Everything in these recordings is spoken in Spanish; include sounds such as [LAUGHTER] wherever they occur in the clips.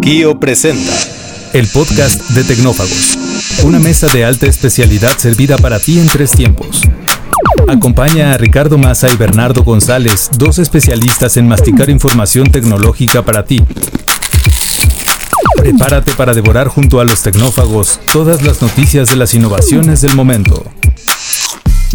Kio presenta el podcast de Tecnófagos, una mesa de alta especialidad servida para ti en tres tiempos. Acompaña a Ricardo Massa y Bernardo González, dos especialistas en masticar información tecnológica para ti. Prepárate para devorar junto a los tecnófagos todas las noticias de las innovaciones del momento.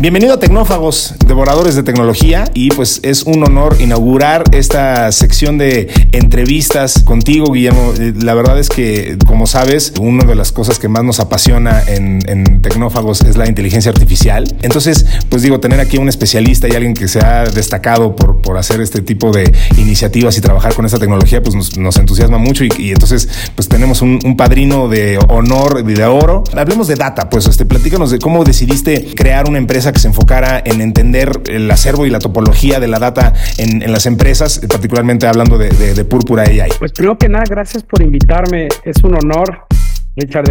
Bienvenido a Tecnófagos, devoradores de tecnología, y pues es un honor inaugurar esta sección de entrevistas contigo, Guillermo. Eh, la verdad es que, como sabes, una de las cosas que más nos apasiona en, Tecnófagos es la inteligencia artificial. Entonces, pues digo, tener aquí un especialista y alguien que se ha destacado por, por hacer este tipo de iniciativas y trabajar con esta tecnología, pues nos, entusiasma mucho y, entonces, pues tenemos un, padrino de honor, de oro. Hablemos de data, pues, este, platícanos de cómo decidiste crear una empresa que se enfocara en entender el acervo y la topología de la data en, las empresas, particularmente hablando de, de, Púrpura AI. Pues primero que nada, gracias por invitarme. Es un honor. Richard,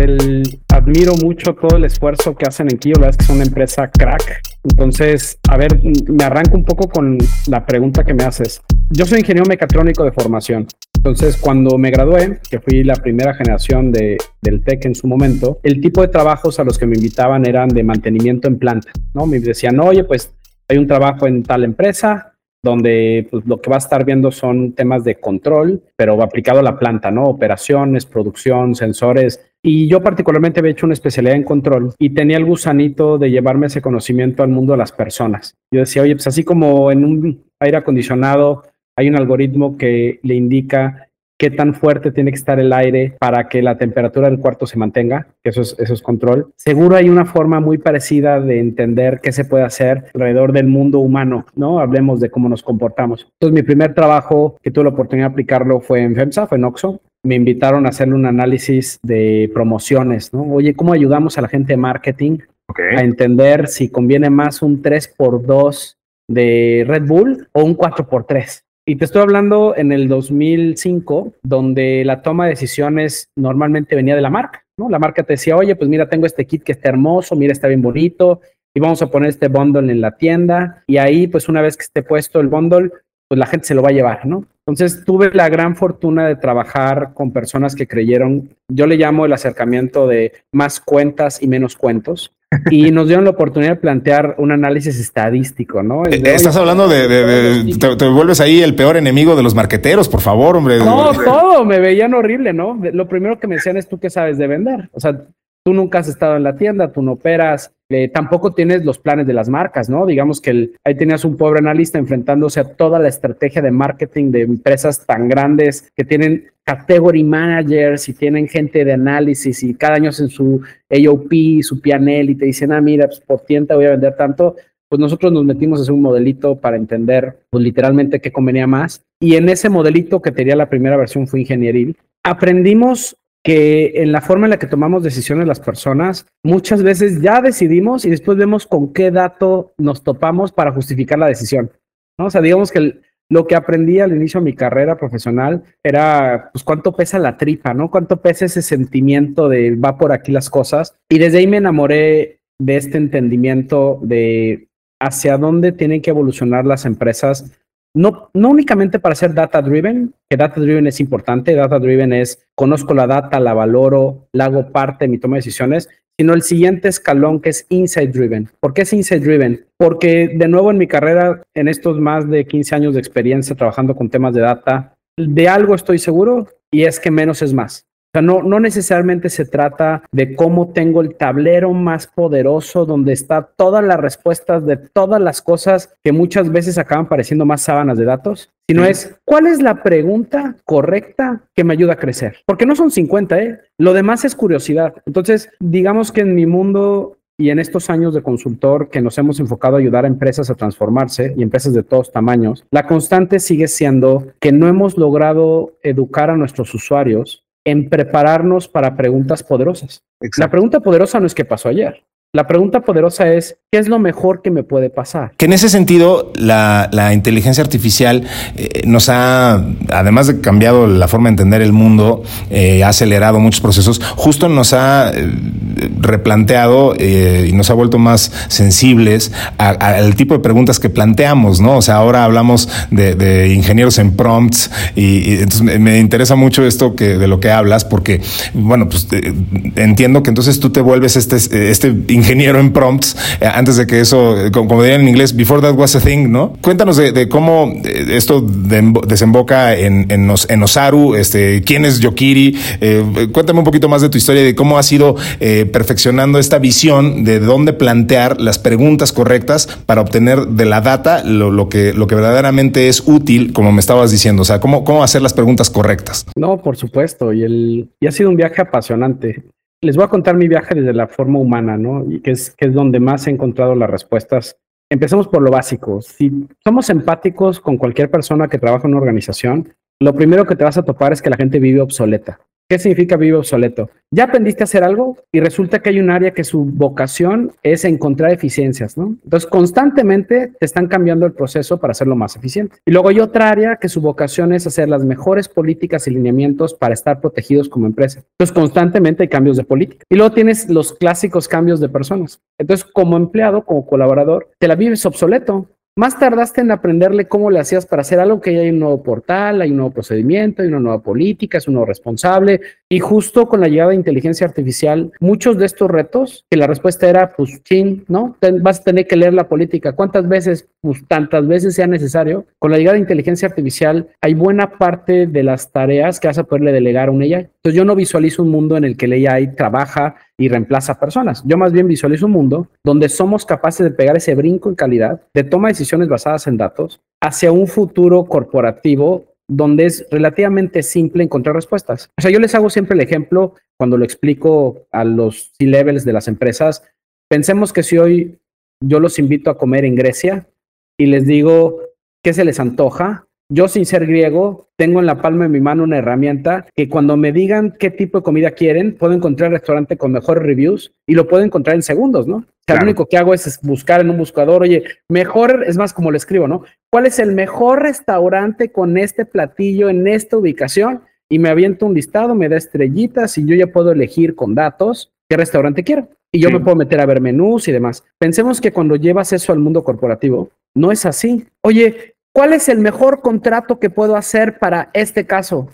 admiro mucho todo el esfuerzo que hacen en Kio, la verdad es que es una empresa crack. Entonces, a ver, me arranco un poco con la pregunta que me haces. Yo soy ingeniero mecatrónico de formación. Entonces, cuando me gradué, que fui la primera generación de, del TEC en su momento, el tipo de trabajos a los que me invitaban eran de mantenimiento en planta, ¿no? Me decían, oye, pues hay un trabajo en tal empresa donde pues, lo que va a estar viendo son temas de control, pero aplicado a la planta, ¿no? Operaciones, producción, sensores. Y yo particularmente había hecho una especialidad en control y tenía el gusanito de llevarme ese conocimiento al mundo de las personas. Yo decía, oye, pues así como en un aire acondicionado hay un algoritmo que le indica qué tan fuerte tiene que estar el aire para que la temperatura del cuarto se mantenga, eso es, eso es control. Seguro hay una forma muy parecida de entender qué se puede hacer alrededor del mundo humano, ¿no? Hablemos de cómo nos comportamos. Entonces, mi primer trabajo que tuve la oportunidad de aplicarlo fue en FEMSA, fue en Oxo. Me invitaron a hacerle un análisis de promociones, ¿no? Oye, ¿cómo ayudamos a la gente de marketing a entender si conviene más un 3x2 de Red Bull o un 4x3? Y te estoy hablando en el 2005, donde la toma de decisiones normalmente venía de la marca, ¿no? La marca te decía, oye, pues mira, tengo este kit que está hermoso, mira, está bien bonito, y vamos a poner este bundle en la tienda. Y ahí, pues una vez que esté puesto el bundle, pues la gente se lo va a llevar, ¿no? Entonces tuve la gran fortuna de trabajar con personas que creyeron, yo le llamo el acercamiento de más cuentas y menos cuentos, [LAUGHS] y nos dieron la oportunidad de plantear un análisis estadístico, ¿no? Eh, estás hablando de, te, vuelves ahí el peor enemigo de los marqueteros, por favor, hombre. No, todo, me veían horrible, ¿no? Lo primero que me decían es tú qué sabes de vender. O sea, tú nunca has estado en la tienda, tú no operas, eh, tampoco tienes los planes de las marcas, ¿no? Digamos que ahí tenías un pobre analista enfrentándose a toda la estrategia de marketing de empresas tan grandes que tienen category managers y tienen gente de análisis y cada año hacen su AOP, su PNL y te dicen, ah, mira, pues por tienta voy a vender tanto. Pues nosotros nos metimos a hacer un modelito para entender, pues literalmente qué convenía más. Y en ese modelito que tenía la primera versión fue ingenieril, aprendimos que en la forma en la que tomamos decisiones las personas, muchas veces ya decidimos y después vemos con qué dato nos topamos para justificar la decisión. ¿no? O sea, digamos que lo que aprendí al inicio de mi carrera profesional era, pues, cuánto pesa la tripa, ¿no? Cuánto pesa ese sentimiento de va por aquí las cosas. Y desde ahí me enamoré de este entendimiento de hacia dónde tienen que evolucionar las empresas no, no únicamente para ser data driven, que data driven es importante, data driven es conozco la data, la valoro, la hago parte de mi toma de decisiones, sino el siguiente escalón que es insight driven. ¿Por qué es insight driven? Porque de nuevo en mi carrera, en estos más de 15 años de experiencia trabajando con temas de data, de algo estoy seguro y es que menos es más. O sea, no, no necesariamente se trata de cómo tengo el tablero más poderoso donde está todas las respuestas de todas las cosas que muchas veces acaban pareciendo más sábanas de datos, sino es cuál es la pregunta correcta que me ayuda a crecer. Porque no son 50, ¿eh? Lo demás es curiosidad. Entonces, digamos que en mi mundo y en estos años de consultor que nos hemos enfocado a ayudar a empresas a transformarse y empresas de todos tamaños, la constante sigue siendo que no hemos logrado educar a nuestros usuarios en prepararnos para preguntas poderosas. La pregunta poderosa no es qué pasó ayer. La pregunta poderosa es, ¿qué es lo mejor que me puede pasar? Que en ese sentido, la, inteligencia artificial eh, nos ha, además de cambiado la forma de entender el mundo, eh, ha acelerado muchos procesos, justo nos ha eh, replanteado y nos ha vuelto más sensibles al tipo de preguntas que planteamos, ¿no? O sea, ahora hablamos de, ingenieros en prompts y, entonces me, interesa mucho esto que, de lo que hablas porque, bueno, pues entiendo que entonces tú te vuelves este, este ingeniero en prompts, eh, antes de que eso, eh, como, dirían en inglés, before that was a thing, ¿no? Cuéntanos de, cómo eh, esto desemboca en, en, Osaru, este, quién es Yokiri, cuéntame un poquito más de tu historia de cómo has ido perfeccionando esta visión de dónde plantear las preguntas correctas para obtener de la data lo, que, lo que verdaderamente es útil, como me estabas diciendo, o sea, cómo, cómo hacer las preguntas correctas. No, por supuesto, y, el, y ha sido un viaje apasionante les voy a contar mi viaje desde la forma humana, ¿no? Y que es, que es donde más he encontrado las respuestas. Empecemos por lo básico. Si somos empáticos con cualquier persona que trabaja en una organización, lo primero que te vas a topar es que la gente vive obsoleta. ¿Qué significa vive obsoleto? Ya aprendiste a hacer algo y resulta que hay un área que su vocación es encontrar eficiencias, ¿no? Entonces, constantemente te están cambiando el proceso para hacerlo más eficiente. Y luego hay otra área que su vocación es hacer las mejores políticas y lineamientos para estar protegidos como empresa. Entonces, constantemente hay cambios de política. Y luego tienes los clásicos cambios de personas. Entonces, como empleado, como colaborador, te la vives obsoleto. Más tardaste en aprenderle cómo le hacías para hacer algo que ya hay un nuevo portal, hay un nuevo procedimiento, hay una nueva política, es un nuevo responsable. Y justo con la llegada de inteligencia artificial, muchos de estos retos, que la respuesta era, pues, ching, ¿no? vas a tener que leer la política. ¿Cuántas veces? Pues tantas veces sea necesario. Con la llegada de inteligencia artificial, hay buena parte de las tareas que vas a poderle delegar a un AI. Entonces, yo no visualizo un mundo en el que el AI trabaja y reemplaza personas. Yo más bien visualizo un mundo donde somos capaces de pegar ese brinco en calidad, de toma de decisiones basadas en datos, hacia un futuro corporativo donde es relativamente simple encontrar respuestas. O sea, yo les hago siempre el ejemplo cuando lo explico a los C-levels de las empresas. Pensemos que si hoy yo los invito a comer en Grecia y les digo qué se les antoja, yo sin ser griego, tengo en la palma de mi mano una herramienta que cuando me digan qué tipo de comida quieren, puedo encontrar el restaurante con mejores reviews y lo puedo encontrar en segundos, ¿no? O sea, lo único que hago es buscar en un buscador, oye, mejor, es más como lo escribo, ¿no? ¿Cuál es el mejor restaurante con este platillo en esta ubicación? Y me aviento un listado, me da estrellitas y yo ya puedo elegir con datos qué restaurante quiero. Y yo me puedo meter a ver menús y demás. Pensemos que cuando llevas eso al mundo corporativo, no es así. Oye, ¿Cuál es el mejor contrato que puedo hacer para este caso?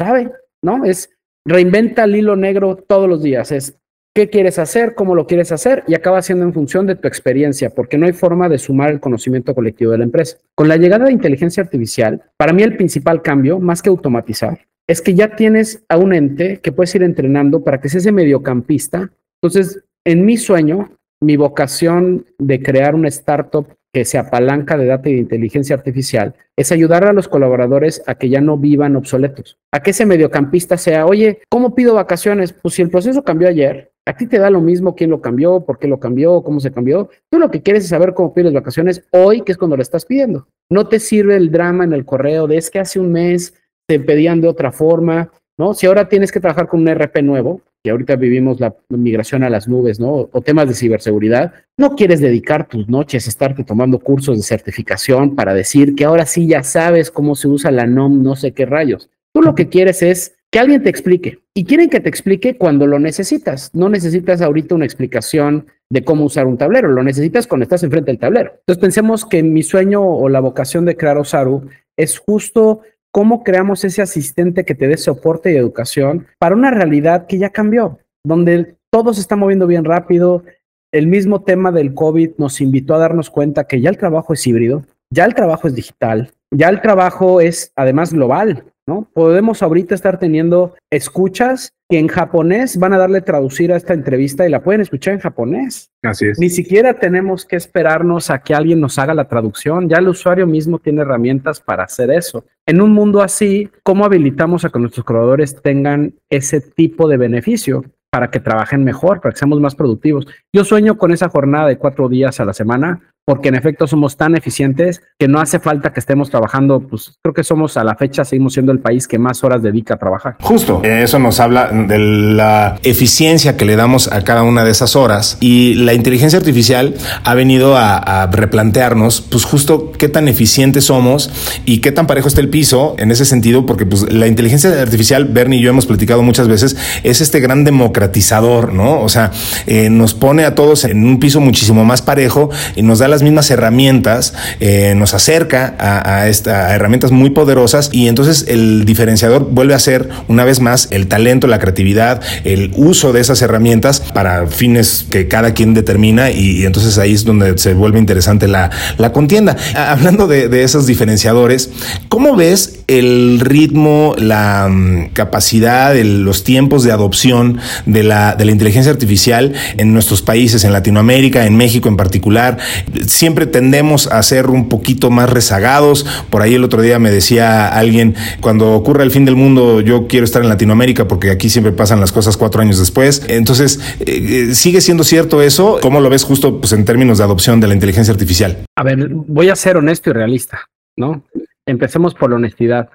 ¿Sabe? ¿No? Es reinventa el hilo negro todos los días. Es qué quieres hacer, cómo lo quieres hacer y acaba siendo en función de tu experiencia, porque no hay forma de sumar el conocimiento colectivo de la empresa. Con la llegada de inteligencia artificial, para mí el principal cambio, más que automatizar, es que ya tienes a un ente que puedes ir entrenando para que sea ese mediocampista. Entonces, en mi sueño, mi vocación de crear una startup que se apalanca de data y de inteligencia artificial es ayudar a los colaboradores a que ya no vivan obsoletos, a que ese mediocampista sea, oye, ¿cómo pido vacaciones? Pues si el proceso cambió ayer, a ti te da lo mismo quién lo cambió, por qué lo cambió, cómo se cambió. Tú lo que quieres es saber cómo pides vacaciones hoy, que es cuando lo estás pidiendo. No te sirve el drama en el correo de es que hace un mes te pedían de otra forma, ¿no? Si ahora tienes que trabajar con un RP nuevo, y ahorita vivimos la migración a las nubes, ¿no? O temas de ciberseguridad, no quieres dedicar tus noches a estarte tomando cursos de certificación para decir que ahora sí ya sabes cómo se usa la NOM, no sé qué rayos. Tú lo que quieres es que alguien te explique. Y quieren que te explique cuando lo necesitas. No necesitas ahorita una explicación de cómo usar un tablero, lo necesitas cuando estás enfrente del tablero. Entonces pensemos que mi sueño o la vocación de crear Osaru es justo cómo creamos ese asistente que te dé soporte y educación para una realidad que ya cambió, donde todo se está moviendo bien rápido. El mismo tema del COVID nos invitó a darnos cuenta que ya el trabajo es híbrido, ya el trabajo es digital, ya el trabajo es además global. ¿No? Podemos ahorita estar teniendo escuchas que en japonés van a darle traducir a esta entrevista y la pueden escuchar en japonés. Así es. Ni siquiera tenemos que esperarnos a que alguien nos haga la traducción, ya el usuario mismo tiene herramientas para hacer eso. En un mundo así, ¿cómo habilitamos a que nuestros creadores tengan ese tipo de beneficio? para que trabajen mejor, para que seamos más productivos. Yo sueño con esa jornada de cuatro días a la semana, porque en efecto somos tan eficientes que no hace falta que estemos trabajando, pues creo que somos a la fecha, seguimos siendo el país que más horas dedica a trabajar. Justo, eso nos habla de la eficiencia que le damos a cada una de esas horas y la inteligencia artificial ha venido a, replantearnos, pues justo qué tan eficientes somos y qué tan parejo está el piso en ese sentido, porque pues la inteligencia artificial, Bernie y yo hemos platicado muchas veces, es este gran democratizador, ¿no? O sea, eh, nos pone a todos en un piso muchísimo más parejo y nos da las mismas herramientas, eh, nos acerca a, esta, a herramientas muy poderosas y entonces el diferenciador vuelve a ser una vez más el talento, la creatividad, el uso de esas herramientas para fines que cada quien determina y, entonces ahí es donde se vuelve interesante la, la contienda. Hablando de, esos diferenciadores, ¿cómo ves el ritmo, la um, capacidad, los tiempos de adopción de la, de la inteligencia artificial en nuestros países, en Latinoamérica, en México en particular? Siempre tendemos a ser un poquito más rezagados. Por ahí el otro día me decía alguien, cuando ocurra el fin del mundo, yo quiero estar en Latinoamérica porque aquí siempre pasan las cosas cuatro años después. Entonces, eh, ¿sigue siendo cierto eso? ¿Cómo lo ves justo pues, en términos de adopción de la inteligencia artificial? A ver, voy a ser honesto y realista, ¿no? Empecemos por la honestidad.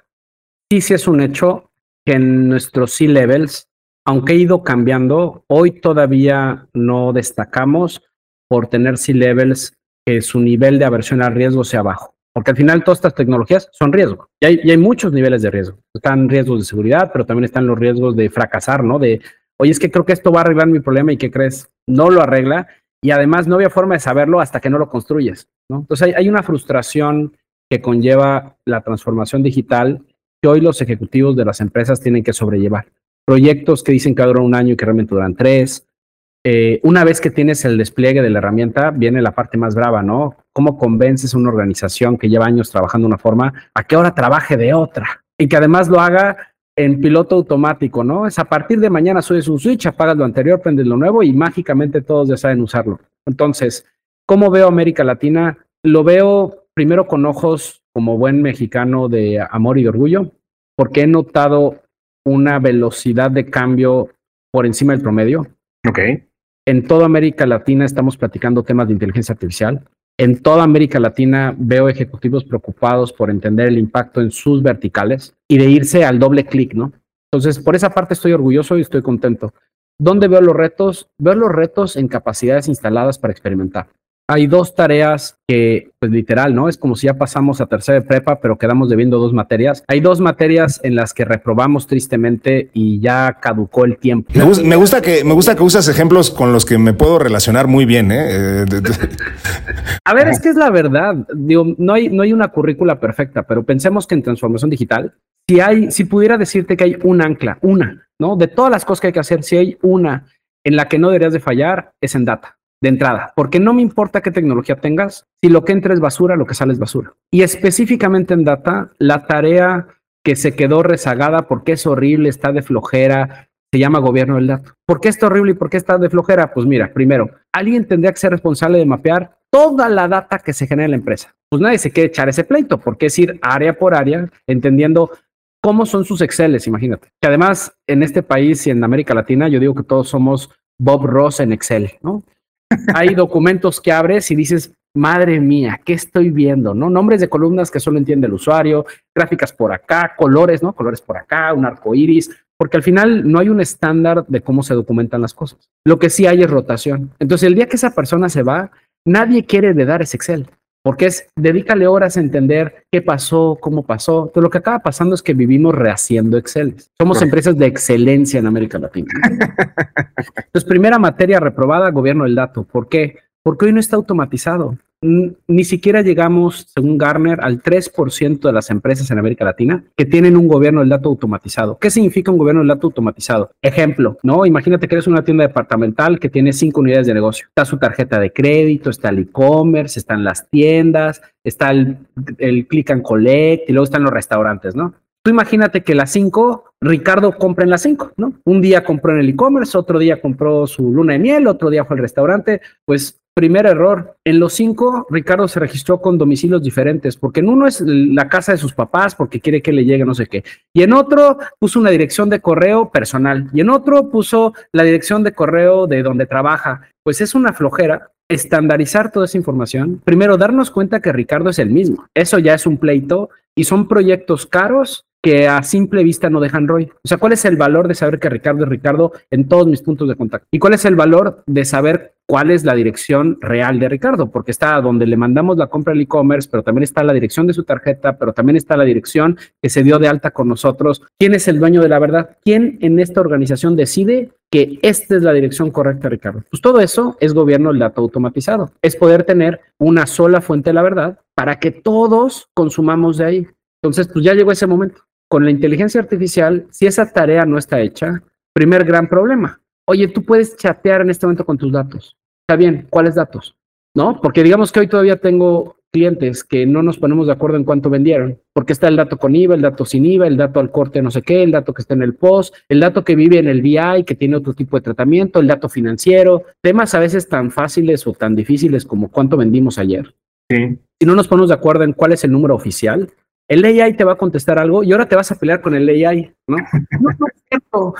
Sí, sí es un hecho que en nuestros C-levels, aunque ha ido cambiando, hoy todavía no destacamos por tener C-levels que su nivel de aversión al riesgo sea bajo. Porque al final todas estas tecnologías son riesgo. Y hay, muchos niveles de riesgo. Están riesgos de seguridad, pero también están los riesgos de fracasar, ¿no? De, oye, es que creo que esto va a arreglar mi problema y ¿qué crees? No lo arregla. Y además no había forma de saberlo hasta que no lo construyes, ¿no? Entonces hay una frustración que conlleva la transformación digital que hoy los ejecutivos de las empresas tienen que sobrellevar. Proyectos que dicen que duran un año y que realmente duran tres, eh, una vez que tienes el despliegue de la herramienta, viene la parte más brava, ¿no? ¿Cómo convences a una organización que lleva años trabajando de una forma a que ahora trabaje de otra? Y que además lo haga en piloto automático, ¿no? Es a partir de mañana subes un switch, apagas lo anterior, prendes lo nuevo y mágicamente todos ya saben usarlo. Entonces, ¿cómo veo América Latina? Lo veo primero con ojos como buen mexicano de amor y de orgullo, porque he notado una velocidad de cambio por encima del promedio. Ok. En toda América Latina estamos platicando temas de inteligencia artificial. En toda América Latina veo ejecutivos preocupados por entender el impacto en sus verticales y de irse al doble clic, ¿no? Entonces, por esa parte estoy orgulloso y estoy contento. ¿Dónde veo los retos? Veo los retos en capacidades instaladas para experimentar. Hay dos tareas que, pues literal, ¿no? Es como si ya pasamos a tercera de prepa, pero quedamos debiendo dos materias. Hay dos materias en las que reprobamos tristemente y ya caducó el tiempo. Me, gusta, me gusta que me gusta que usas ejemplos con los que me puedo relacionar muy bien, ¿eh? [LAUGHS] a ver, es que es la verdad. Digo, no hay, no hay una currícula perfecta, pero pensemos que en transformación digital, si hay, si pudiera decirte que hay un ancla, una, ¿no? De todas las cosas que hay que hacer, si hay una en la que no deberías de fallar, es en data de entrada, porque no me importa qué tecnología tengas, si lo que entra es basura, lo que sale es basura. Y específicamente en data, la tarea que se quedó rezagada porque es horrible, está de flojera, se llama gobierno del dato. ¿Por qué está horrible y por qué está de flojera? Pues mira, primero, alguien tendría que ser responsable de mapear toda la data que se genera en la empresa. Pues nadie se quiere echar ese pleito, porque es ir área por área, entendiendo cómo son sus Exceles, imagínate. Que además, en este país y en América Latina, yo digo que todos somos Bob Ross en Excel, ¿no? Hay documentos que abres y dices, madre mía, ¿qué estoy viendo? ¿No? Nombres de columnas que solo entiende el usuario, gráficas por acá, colores, ¿no? Colores por acá, un arco iris, porque al final no hay un estándar de cómo se documentan las cosas. Lo que sí hay es rotación. Entonces, el día que esa persona se va, nadie quiere de dar ese Excel porque es dedícale horas a entender qué pasó, cómo pasó. Entonces, lo que acaba pasando es que vivimos rehaciendo Excel. Somos Correcto. empresas de excelencia en América Latina. [LAUGHS] Entonces, primera materia reprobada, gobierno del dato. ¿Por qué? Porque hoy no está automatizado. Ni siquiera llegamos, según Garner, al 3% de las empresas en América Latina que tienen un gobierno del dato automatizado. ¿Qué significa un gobierno del dato automatizado? Ejemplo, ¿no? Imagínate que eres una tienda departamental que tiene cinco unidades de negocio. Está su tarjeta de crédito, está el e-commerce, están las tiendas, está el, el click and collect y luego están los restaurantes, ¿no? Tú imagínate que las cinco, Ricardo compra en las cinco, ¿no? Un día compró en el e-commerce, otro día compró su luna de miel, otro día fue al restaurante, pues Primer error. En los cinco, Ricardo se registró con domicilios diferentes, porque en uno es la casa de sus papás, porque quiere que le llegue no sé qué. Y en otro puso una dirección de correo personal. Y en otro puso la dirección de correo de donde trabaja. Pues es una flojera estandarizar toda esa información. Primero, darnos cuenta que Ricardo es el mismo. Eso ya es un pleito y son proyectos caros que a simple vista no dejan ROI. O sea, ¿cuál es el valor de saber que Ricardo es Ricardo en todos mis puntos de contacto? ¿Y cuál es el valor de saber cuál es la dirección real de Ricardo? Porque está donde le mandamos la compra al e-commerce, pero también está la dirección de su tarjeta, pero también está la dirección que se dio de alta con nosotros. ¿Quién es el dueño de la verdad? ¿Quién en esta organización decide que esta es la dirección correcta, Ricardo? Pues todo eso es gobierno del dato automatizado. Es poder tener una sola fuente de la verdad para que todos consumamos de ahí. Entonces, pues ya llegó ese momento con la inteligencia artificial, si esa tarea no está hecha, primer gran problema. Oye, tú puedes chatear en este momento con tus datos. Está bien, ¿cuáles datos? ¿No? Porque digamos que hoy todavía tengo clientes que no nos ponemos de acuerdo en cuánto vendieron, porque está el dato con IVA, el dato sin IVA, el dato al corte no sé qué, el dato que está en el post, el dato que vive en el BI, que tiene otro tipo de tratamiento, el dato financiero, temas a veces tan fáciles o tan difíciles como cuánto vendimos ayer. Sí. Si no nos ponemos de acuerdo en cuál es el número oficial, el AI te va a contestar algo y ahora te vas a pelear con el AI, ¿no? [LAUGHS] No, no es cierto.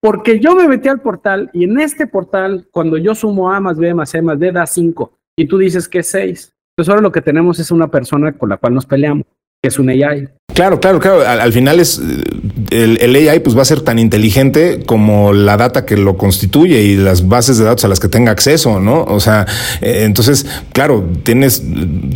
Porque yo me metí al portal y en este portal, cuando yo sumo A más B más C más D, da 5 y tú dices que es 6. Entonces ahora lo que tenemos es una persona con la cual nos peleamos, que es un AI. Claro, claro, claro. Al, final es el, el, AI pues va a ser tan inteligente como la data que lo constituye y las bases de datos a las que tenga acceso, ¿no? O sea, eh, entonces, claro, tienes,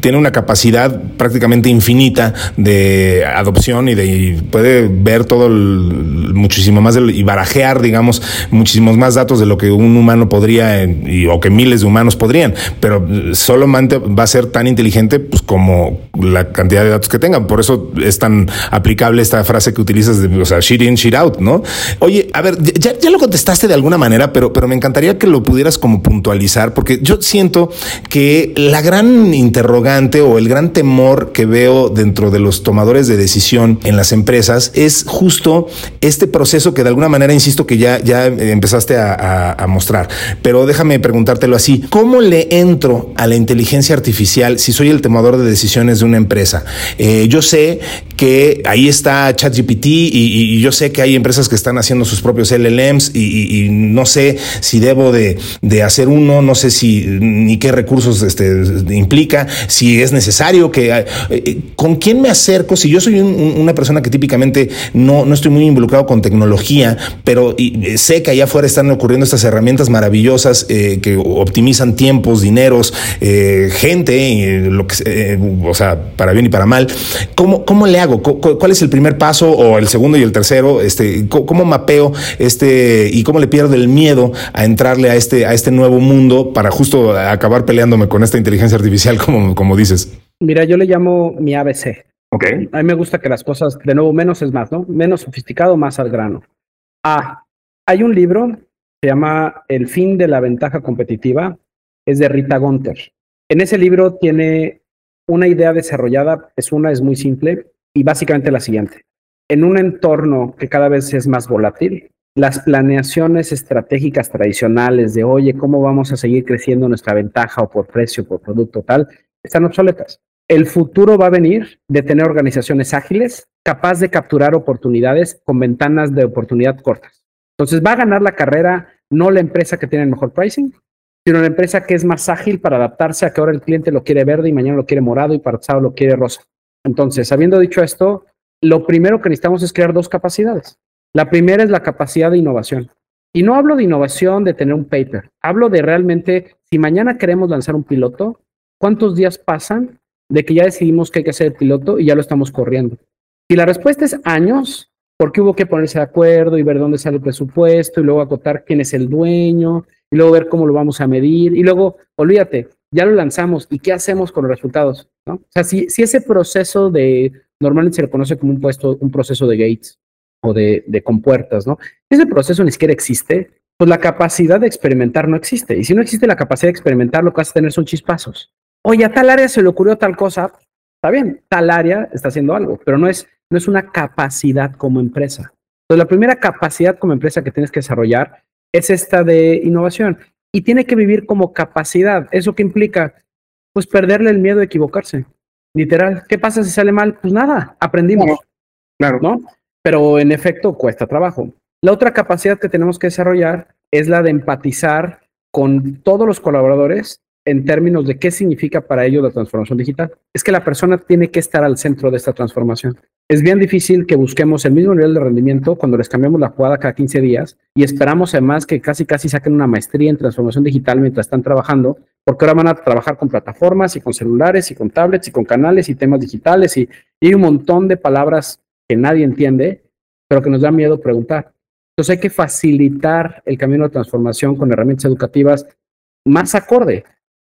tiene una capacidad prácticamente infinita de adopción y de puede ver todo el, muchísimo más y barajear, digamos, muchísimos más datos de lo que un humano podría y, o que miles de humanos podrían, pero solamente va a ser tan inteligente pues, como la cantidad de datos que tengan. Por eso es tan aplicable esta frase que utilizas de, o sea, shit in, shit out, ¿no? Oye, a ver, ya, ya lo contestaste de alguna manera, pero, pero me encantaría que lo pudieras como puntualizar, porque yo siento que la gran interrogante o el gran temor que veo dentro de los tomadores de decisión en las empresas es justo este proceso que de alguna manera, insisto, que ya, ya empezaste a, mostrar. Pero déjame preguntártelo así. ¿Cómo le entro a la inteligencia artificial si soy el tomador de decisiones de una empresa? Eh, yo sé que ahí está ChatGPT y, y, yo sé que hay empresas que están haciendo sus propios LLMs y, y no sé si debo de, de, hacer uno, no sé si ni qué recursos este, implica, si es necesario que... Eh, eh, ¿Con quién me acerco? Si yo soy un, una persona que típicamente no, no estoy muy involucrado con tecnología, pero eh, sé que allá afuera están ocurriendo estas herramientas maravillosas eh, que optimizan tiempos, dineros, eh, gente, lo que, o sea, para bien y para mal. ¿Cómo, cómo le hago? ¿Cuál es el primer paso o el segundo y el tercero? Este, ¿Cómo mapeo este y cómo le pierdo el miedo a entrarle a este, a este nuevo mundo para justo acabar peleándome con esta inteligencia artificial, [LAUGHS] como, como dices? Mira, yo le llamo mi ABC. Ok. A mí me gusta que las cosas, de nuevo, menos es más, ¿no? Menos sofisticado, más al grano. Ah, hay un libro, se llama El fin de la ventaja competitiva, es de Rita Gunter. En ese libro tiene una idea desarrollada, es una, es muy simple, y básicamente la siguiente. En un entorno que cada vez es más volátil, las planeaciones estratégicas tradicionales de, oye, ¿cómo vamos a seguir creciendo nuestra ventaja o por precio, por producto tal? Están obsoletas. El futuro va a venir de tener organizaciones ágiles, capaz de capturar oportunidades con ventanas de oportunidad cortas. Entonces va a ganar la carrera no la empresa que tiene el mejor pricing, sino la empresa que es más ágil para adaptarse a que ahora el cliente lo quiere verde y mañana lo quiere morado y pasado lo quiere rosa. Entonces, habiendo dicho esto, lo primero que necesitamos es crear dos capacidades. La primera es la capacidad de innovación. Y no hablo de innovación de tener un paper, hablo de realmente, si mañana queremos lanzar un piloto, ¿cuántos días pasan de que ya decidimos que hay que hacer el piloto y ya lo estamos corriendo? Si la respuesta es años, porque hubo que ponerse de acuerdo y ver dónde sale el presupuesto y luego acotar quién es el dueño y luego ver cómo lo vamos a medir y luego, olvídate, ya lo lanzamos y qué hacemos con los resultados, ¿no? O sea, si, si ese proceso de, normalmente se le conoce como un, puesto, un proceso de gates o de, compuertas, ¿no? Ese proceso ni siquiera existe, pues la capacidad de experimentar no existe. Y si no existe la capacidad de experimentar, lo que vas a tener son chispazos. Oye, a tal área se le ocurrió tal cosa, está bien, tal área está haciendo algo, pero no es, no es una capacidad como empresa. Entonces, la primera capacidad como empresa que tienes que desarrollar es esta de innovación. y tiene que vivir como capacidad. ¿Eso qué implica? Pues perderle el miedo a equivocarse. Literal. ¿Qué pasa si sale mal? Pues nada, aprendimos. Claro. ¿No? Pero en efecto cuesta trabajo. La otra capacidad que tenemos que desarrollar es la de empatizar con todos los colaboradores en términos de qué significa para ellos la transformación digital. Es que la persona tiene que estar al centro de esta transformación. Es bien difícil que busquemos el mismo nivel de rendimiento cuando les cambiamos la jugada cada 15 días y esperamos además que casi casi saquen una maestría en transformación digital mientras están trabajando, porque ahora van a trabajar con plataformas y con celulares y con tablets y con canales y temas digitales y, y un montón de palabras que nadie entiende, pero que nos da miedo preguntar. Entonces hay que facilitar el camino de transformación con herramientas educativas más acorde.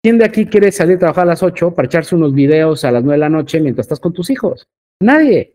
¿Quién de aquí quiere salir a trabajar a las 8 para echarse unos videos a las 9 de la noche mientras estás con tus hijos? Nadie.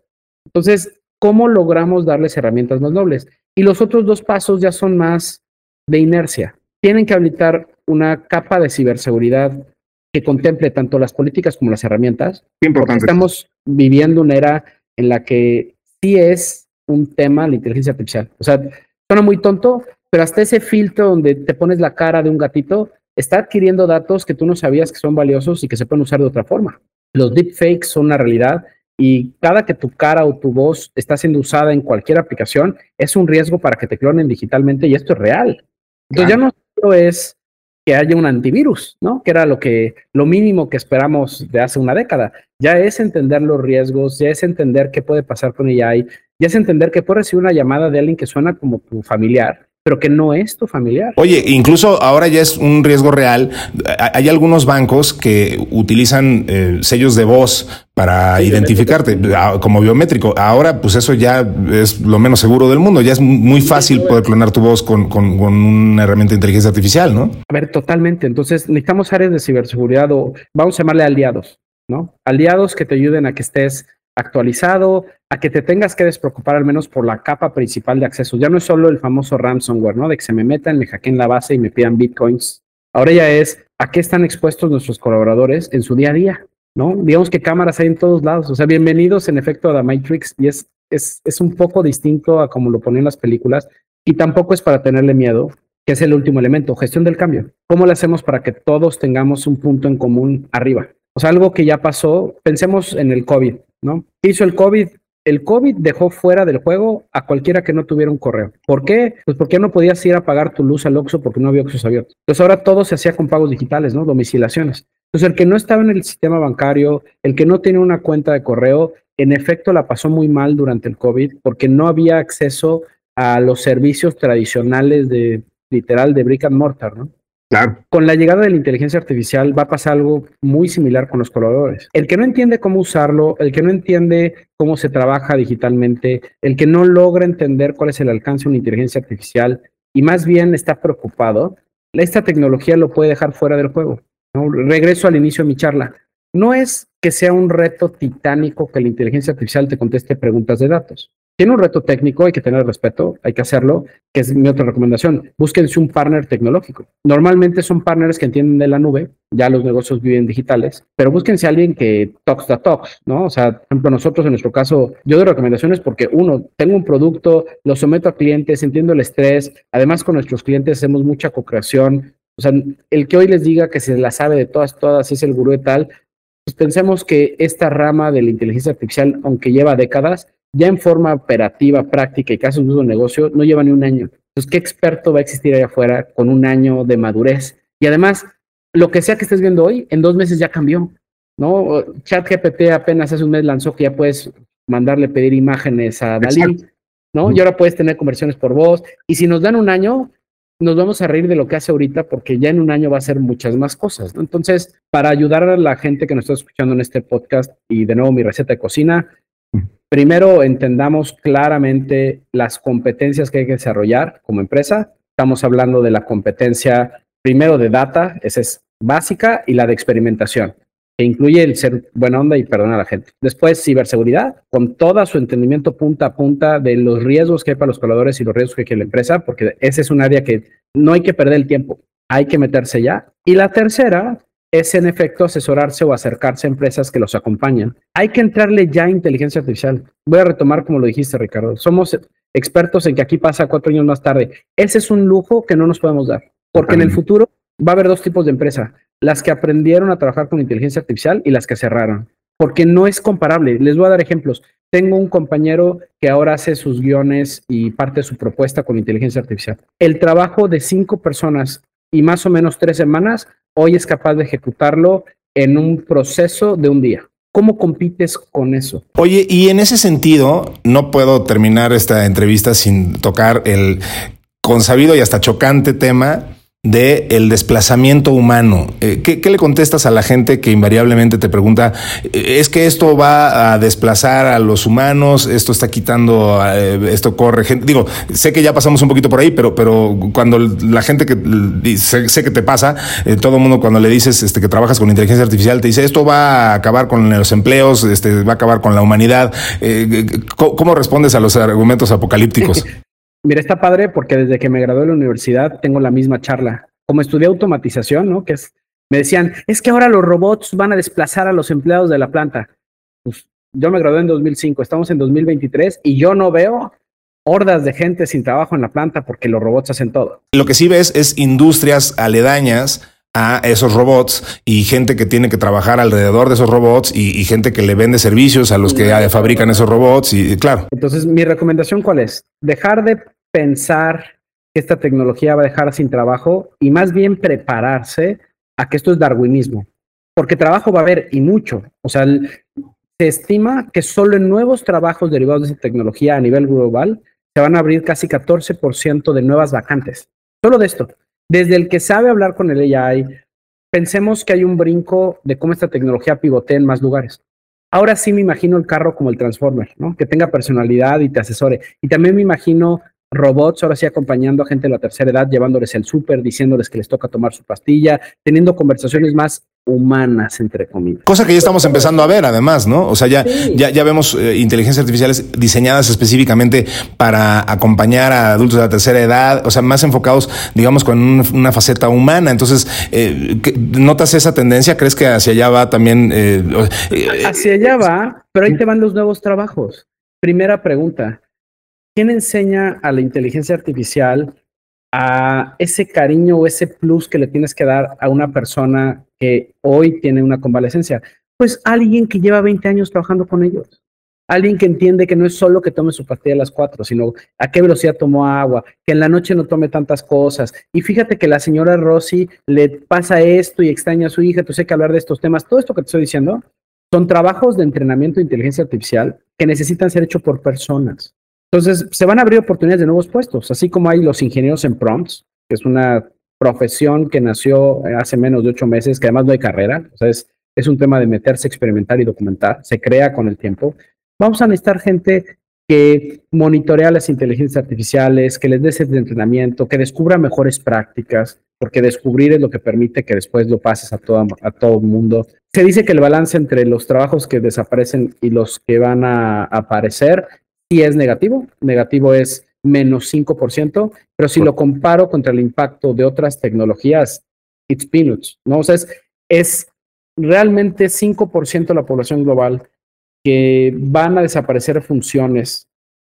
Entonces, ¿cómo logramos darles herramientas más nobles? Y los otros dos pasos ya son más de inercia. Tienen que habilitar una capa de ciberseguridad que contemple tanto las políticas como las herramientas. Importante. Estamos viviendo una era en la que sí es un tema la inteligencia artificial. O sea, suena muy tonto, pero hasta ese filtro donde te pones la cara de un gatito está adquiriendo datos que tú no sabías que son valiosos y que se pueden usar de otra forma. Los deepfakes son una realidad y cada que tu cara o tu voz está siendo usada en cualquier aplicación es un riesgo para que te clonen digitalmente y esto es real. Entonces ya no solo es que haya un antivirus, ¿no? Que era lo que lo mínimo que esperamos de hace una década. Ya es entender los riesgos, ya es entender qué puede pasar con AI, ya es entender que puedes recibir una llamada de alguien que suena como tu familiar pero que no es tu familiar. Oye, incluso ahora ya es un riesgo real. Hay algunos bancos que utilizan eh, sellos de voz para sí, identificarte ah, como biométrico. Ahora, pues eso ya es lo menos seguro del mundo. Ya es muy fácil poder clonar tu voz con, con, con, una herramienta de inteligencia artificial, ¿no? A ver, totalmente. Entonces, necesitamos áreas de ciberseguridad o vamos a llamarle aliados, ¿no? Aliados que te ayuden a que estés actualizado, a que te tengas que despreocupar al menos por la capa principal de acceso. Ya no es solo el famoso ransomware, ¿no? De que se me metan, me hackeen la base y me pidan bitcoins. Ahora ya es a qué están expuestos nuestros colaboradores en su día a día, ¿no? Digamos que cámaras hay en todos lados. O sea, bienvenidos en efecto a The Matrix y es, es, es un poco distinto a como lo ponen las películas y tampoco es para tenerle miedo, que es el último elemento, gestión del cambio. ¿Cómo lo hacemos para que todos tengamos un punto en común arriba? O sea, algo que ya pasó, pensemos en el COVID, ¿no? ¿Qué hizo el COVID? El COVID dejó fuera del juego a cualquiera que no tuviera un correo. ¿Por qué? Pues porque no podías ir a pagar tu luz al Oxxo porque no había Oxxos abiertos. Entonces ahora todo se hacía con pagos digitales, ¿no? Domicilaciones. Entonces el que no estaba en el sistema bancario, el que no tenía una cuenta de correo, en efecto la pasó muy mal durante el COVID porque no había acceso a los servicios tradicionales de literal de brick and mortar, ¿no? Claro. Con la llegada de la inteligencia artificial va a pasar algo muy similar con los colaboradores. El que no entiende cómo usarlo, el que no entiende cómo se trabaja digitalmente, el que no logra entender cuál es el alcance de una inteligencia artificial y más bien está preocupado, esta tecnología lo puede dejar fuera del juego. Regreso al inicio de mi charla. No es que sea un reto titánico que la inteligencia artificial te conteste preguntas de datos. Tiene un reto técnico, hay que tener respeto, hay que hacerlo, que es mi otra recomendación. Búsquense un partner tecnológico. Normalmente son partners que entienden de la nube, ya los negocios viven digitales, pero búsquense a alguien que talks the talks, ¿no? O sea, por ejemplo, nosotros en nuestro caso, yo doy recomendaciones porque uno, tengo un producto, lo someto a clientes, entiendo el estrés, además con nuestros clientes hacemos mucha co-creación. O sea, el que hoy les diga que se la sabe de todas, todas, es el gurú de tal, pues pensemos que esta rama de la inteligencia artificial, aunque lleva décadas, ya en forma operativa, práctica y casos de uso de negocio, no lleva ni un año. Entonces, ¿qué experto va a existir allá afuera con un año de madurez? Y además, lo que sea que estés viendo hoy, en dos meses ya cambió, ¿no? ChatGPT apenas hace un mes lanzó que ya puedes mandarle pedir imágenes a Dalí, ¿no? Y ahora puedes tener conversiones por voz. Y si nos dan un año, nos vamos a reír de lo que hace ahorita porque ya en un año va a ser muchas más cosas. ¿no? Entonces, para ayudar a la gente que nos está escuchando en este podcast y de nuevo mi receta de cocina, primero entendamos claramente las competencias que hay que desarrollar como empresa. Estamos hablando de la competencia primero de data, esa es básica, y la de experimentación, que incluye el ser buena onda y perdonar a la gente. Después, ciberseguridad, con todo su entendimiento punta a punta de los riesgos que hay para los colaboradores y los riesgos que hay la empresa, porque ese es un área que no hay que perder el tiempo, hay que meterse ya. Y la tercera es en efecto asesorarse o acercarse a empresas que los acompañan. Hay que entrarle ya a inteligencia artificial. Voy a retomar como lo dijiste, Ricardo. Somos expertos en que aquí pasa cuatro años más tarde. Ese es un lujo que no nos podemos dar. Porque en el futuro va a haber dos tipos de empresa, las que aprendieron a trabajar con inteligencia artificial y las que cerraron, porque no es comparable. Les voy a dar ejemplos. Tengo un compañero que ahora hace sus guiones y parte de su propuesta con inteligencia artificial. El trabajo de cinco personas y más o menos tres semanas, hoy es capaz de ejecutarlo en un proceso de un día. ¿Cómo compites con eso? Oye, y en ese sentido, no puedo terminar esta entrevista sin tocar el consabido y hasta chocante tema de el desplazamiento humano. Eh, ¿qué, le contestas a la gente que invariablemente te pregunta, eh, es que esto va a desplazar a los humanos, esto está quitando, eh, esto corre gente? Digo, sé que ya pasamos un poquito por ahí, pero, pero cuando la gente que sé, que te pasa, todo el mundo cuando le dices este, que trabajas con inteligencia artificial te dice, esto va a acabar con los empleos, este, va a acabar con la humanidad. ¿Cómo respondes a los argumentos apocalípticos? [LAUGHS] Mira, está padre porque desde que me gradué de la universidad tengo la misma charla. Como estudié automatización, ¿no? Que es, me decían, es que ahora los robots van a desplazar a los empleados de la planta. Pues yo me gradué en 2005, estamos en 2023 y yo no veo hordas de gente sin trabajo en la planta porque los robots hacen todo. Lo que sí ves es industrias aledañas a esos robots y gente que tiene que trabajar alrededor de esos robots y, gente que le vende servicios a los que fabrican esos robots y, claro. Entonces, mi recomendación cuál es? Dejar de pensar que esta tecnología va a dejar sin trabajo y más bien prepararse a que esto es darwinismo, porque trabajo va a haber y mucho. O sea, se estima que solo en nuevos trabajos derivados de esa tecnología a nivel global se van a abrir casi 14% de nuevas vacantes. Solo de esto. Desde el que sabe hablar con el AI, pensemos que hay un brinco de cómo esta tecnología pivotea en más lugares. Ahora sí me imagino el carro como el Transformer, ¿no? Que tenga personalidad y te asesore. Y también me imagino robots, ahora sí acompañando a gente de la tercera edad, llevándoles el súper, diciéndoles que les toca tomar su pastilla, teniendo conversaciones más humanas, entre comillas. Cosa que ya estamos empezando a ver, además, ¿no? O sea, ya, ya, ya vemos eh, inteligencias artificiales diseñadas específicamente para acompañar a adultos de la tercera edad, o sea, más enfocados, digamos, con una faceta humana. Entonces, eh, ¿notas esa tendencia? ¿Crees que hacia allá va también? Eh, hacia allá va, pero ahí te van los nuevos trabajos. Primera pregunta. ¿Quién enseña a la inteligencia artificial a ese cariño o ese plus que le tienes que dar a una persona que hoy tiene una convalecencia? Pues alguien que lleva 20 años trabajando con ellos. Alguien que entiende que no es solo que tome su pastilla a las 4, sino a qué velocidad tomó agua, que en la noche no tome tantas cosas. Y fíjate que la señora Rosy le pasa esto y extraña a su hija, entonces hay que hablar de estos temas. Todo esto que te estoy diciendo son trabajos de entrenamiento de inteligencia artificial que necesitan ser hechos por personas. Entonces, se van a abrir oportunidades de nuevos puestos, así como hay los ingenieros en prompts, que es una profesión que nació hace menos de ocho meses, que además no hay carrera, o sea, es, un tema de meterse, experimentar y documentar, se crea con el tiempo. Vamos a necesitar gente que monitorea las inteligencias artificiales, que les dé ese entrenamiento, que descubra mejores prácticas, porque descubrir es lo que permite que después lo pases a todo, a todo mundo. Se dice que el balance entre los trabajos que desaparecen y los que van a aparecer y es negativo. Negativo es menos 5%, pero si lo comparo contra el impacto de otras tecnologías, it's peanuts, ¿no? O sea, es, realmente 5% de la población global que van a desaparecer funciones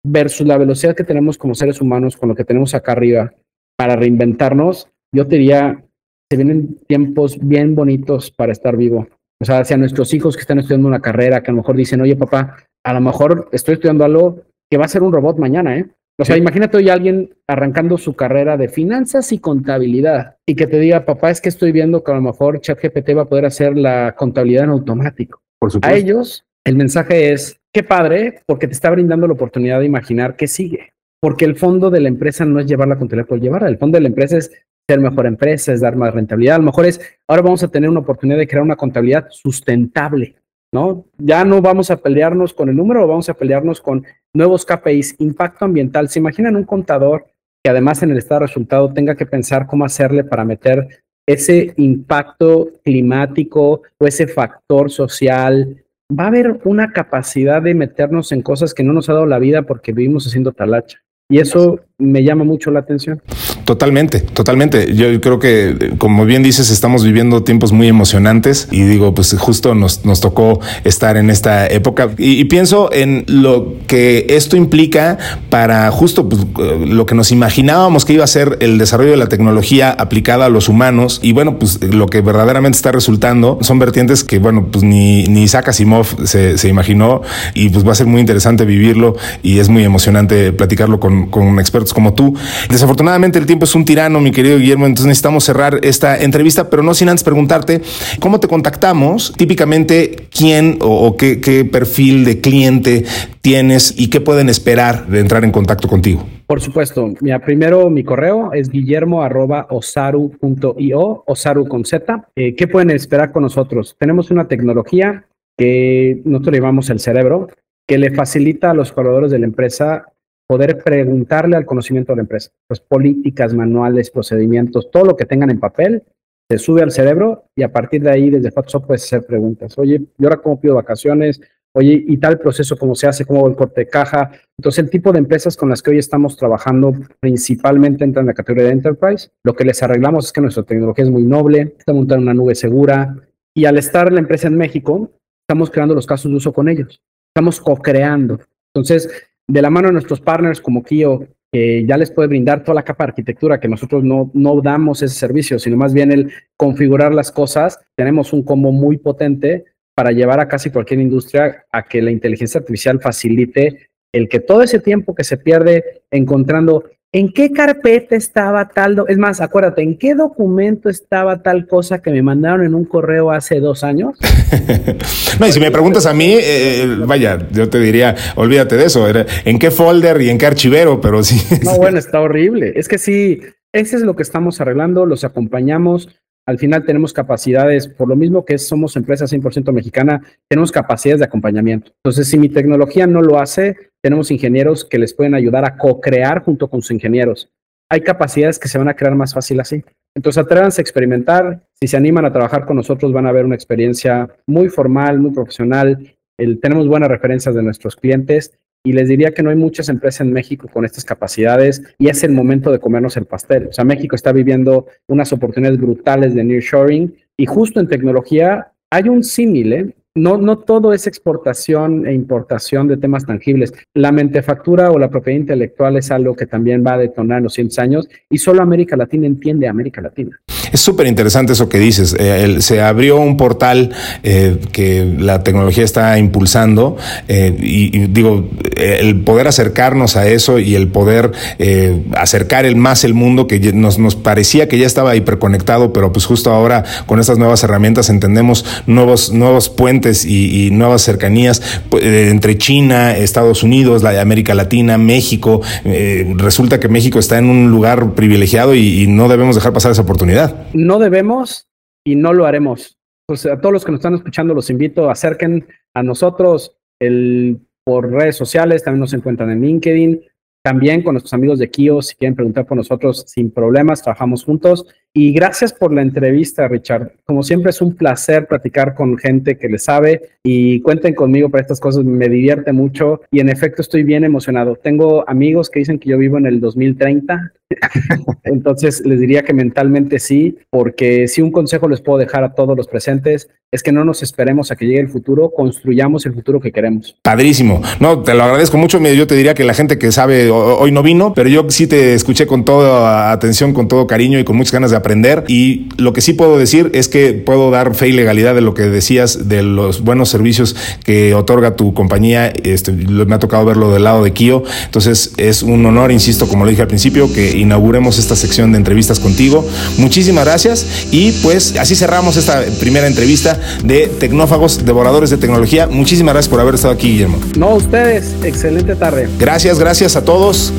versus la velocidad que tenemos como seres humanos con lo que tenemos acá arriba para reinventarnos, yo te diría, se vienen tiempos bien bonitos para estar vivo. O sea, hacia nuestros hijos que están estudiando una carrera, que a lo mejor dicen, oye papá, a lo mejor estoy estudiando algo que va a ser un robot mañana, ¿eh? O sea, imagínate hoy alguien arrancando su carrera de finanzas y contabilidad y que te diga, papá, es que estoy viendo que a lo mejor ChatGPT va a poder hacer la contabilidad en automático. Por supuesto. A ellos, el mensaje es, qué padre, porque te está brindando la oportunidad de imaginar qué sigue. Porque el fondo de la empresa no es llevar la contabilidad por llevarla. El fondo de la empresa es ser mejor empresa, es dar más rentabilidad. A lo mejor es, ahora vamos a tener una oportunidad de crear una contabilidad sustentable. ¿No? Ya no vamos a pelearnos con el número, vamos a pelearnos con nuevos KPIs, impacto ambiental. ¿Se imaginan un contador que además en el estado de resultado tenga que pensar cómo hacerle para meter ese impacto climático o ese factor social? Va a haber una capacidad de meternos en cosas que no nos ha dado la vida porque vivimos haciendo talacha. Y eso me llama mucho la atención. Totalmente, totalmente. Yo creo que, como bien dices, estamos viviendo tiempos muy emocionantes y digo, pues justo nos, nos tocó estar en esta época y, pienso en lo que esto implica para justo pues, lo que nos imaginábamos que iba a ser el desarrollo de la tecnología aplicada a los humanos y bueno, pues lo que verdaderamente está resultando son vertientes que, bueno, pues ni, ni Isaac se, se imaginó y pues va a ser muy interesante vivirlo y es muy emocionante platicarlo con, con expertos como tú. Desafortunadamente el tiempo es un tirano, mi querido Guillermo, entonces necesitamos cerrar esta entrevista, pero no sin antes preguntarte cómo te contactamos, típicamente quién o, qué, perfil de cliente tienes y qué pueden esperar de entrar en contacto contigo. Por supuesto. Mira, primero mi correo es guillermo arroba osaru.io, osaru con Z. Eh, ¿Qué pueden esperar con nosotros? Tenemos una tecnología que nosotros llamamos el cerebro, que le facilita a los colaboradores de la empresa poder preguntarle al conocimiento de la empresa. Pues políticas, manuales, procedimientos, todo lo que tengan en papel, se sube al cerebro y a partir de ahí desde Photoshop puedes hacer preguntas. Oye, ¿y ahora cómo pido vacaciones? Oye, ¿y tal proceso cómo se hace? ¿Cómo va el corte de caja? Entonces, el tipo de empresas con las que hoy estamos trabajando principalmente entran en la categoría de Enterprise. Lo que les arreglamos es que nuestra tecnología es muy noble, está montada en una nube segura y al estar la empresa en México, estamos creando los casos de uso con ellos. Estamos co-creando. Entonces, de la mano de nuestros partners como Kio, que ya les puede brindar toda la capa de arquitectura, que nosotros no, no damos ese servicio, sino más bien el configurar las cosas, tenemos un combo muy potente para llevar a casi cualquier industria a que la inteligencia artificial facilite el que todo ese tiempo que se pierde encontrando ¿En qué carpeta estaba tal? Es más, acuérdate, ¿en qué documento estaba tal cosa que me mandaron en un correo hace dos años? [LAUGHS] no, y si me preguntas a mí, eh, vaya, yo te diría, olvídate de eso, ¿en qué folder y en qué archivero? Pero sí. No, bueno, está horrible. Es que sí, ese es lo que estamos arreglando, los acompañamos. Al final tenemos capacidades, por lo mismo que somos empresa 100% mexicana, tenemos capacidades de acompañamiento. Entonces, si mi tecnología no lo hace, tenemos ingenieros que les pueden ayudar a co-crear junto con sus ingenieros. Hay capacidades que se van a crear más fácil así. Entonces, atrévanse a experimentar. Si se animan a trabajar con nosotros, van a ver una experiencia muy formal, muy profesional. tenemos buenas referencias de nuestros clientes y les diría que no hay muchas empresas en México con estas capacidades y es el momento de comernos el pastel. O sea, México está viviendo unas oportunidades brutales de nearshoring y justo en tecnología hay un símil, ¿eh? no, no todo es exportación e importación de temas tangibles. La mentefactura o la propiedad intelectual es algo que también va a detonar en los 100 años y solo América Latina entiende a América Latina. Es súper interesante eso que dices. Eh, se abrió un portal eh, que la tecnología está impulsando eh, y, digo, el poder acercarnos a eso y el poder acercar el más el mundo que nos, nos parecía que ya estaba hiperconectado, pero pues justo ahora con estas nuevas herramientas entendemos nuevos, nuevos puentes y, nuevas cercanías pues, entre China, Estados Unidos, la América Latina, México. resulta que México está en un lugar privilegiado y no debemos dejar pasar esa oportunidad no debemos y no lo haremos. Pues a todos los que nos están escuchando los invito, acerquen a nosotros el, por redes sociales, también nos encuentran en LinkedIn, también con nuestros amigos de Kio, si quieren preguntar por nosotros, sin problemas, trabajamos juntos. Y gracias por la entrevista, Richard. Como siempre, es un placer platicar con gente que le sabe y cuenten conmigo para estas cosas. Me divierte mucho y en efecto estoy bien emocionado. Tengo amigos que dicen que yo vivo en el 2030. [LAUGHS] Entonces les diría que mentalmente sí, porque si un consejo les puedo dejar a todos los presentes es que no nos esperemos a que llegue el futuro, construyamos el futuro que queremos. Padrísimo. No, te lo agradezco mucho. Yo te diría que la gente que sabe hoy no vino, pero yo sí te escuché con toda atención, con todo cariño y con muchas ganas de aprender. Y lo que sí puedo decir es que puedo dar fe y legalidad de lo que decías de los buenos servicios que otorga tu compañía. Este, me ha tocado verlo del lado de Kio. Entonces es un honor, insisto, como lo dije al principio, que inauguremos esta sección de entrevistas contigo. Muchísimas gracias. Y pues así cerramos esta primera entrevista de Tecnófagos, Devoradores de Tecnología. Muchísimas gracias por haber estado aquí, Guillermo. No, ustedes. Excelente tarde. Gracias, gracias a todos.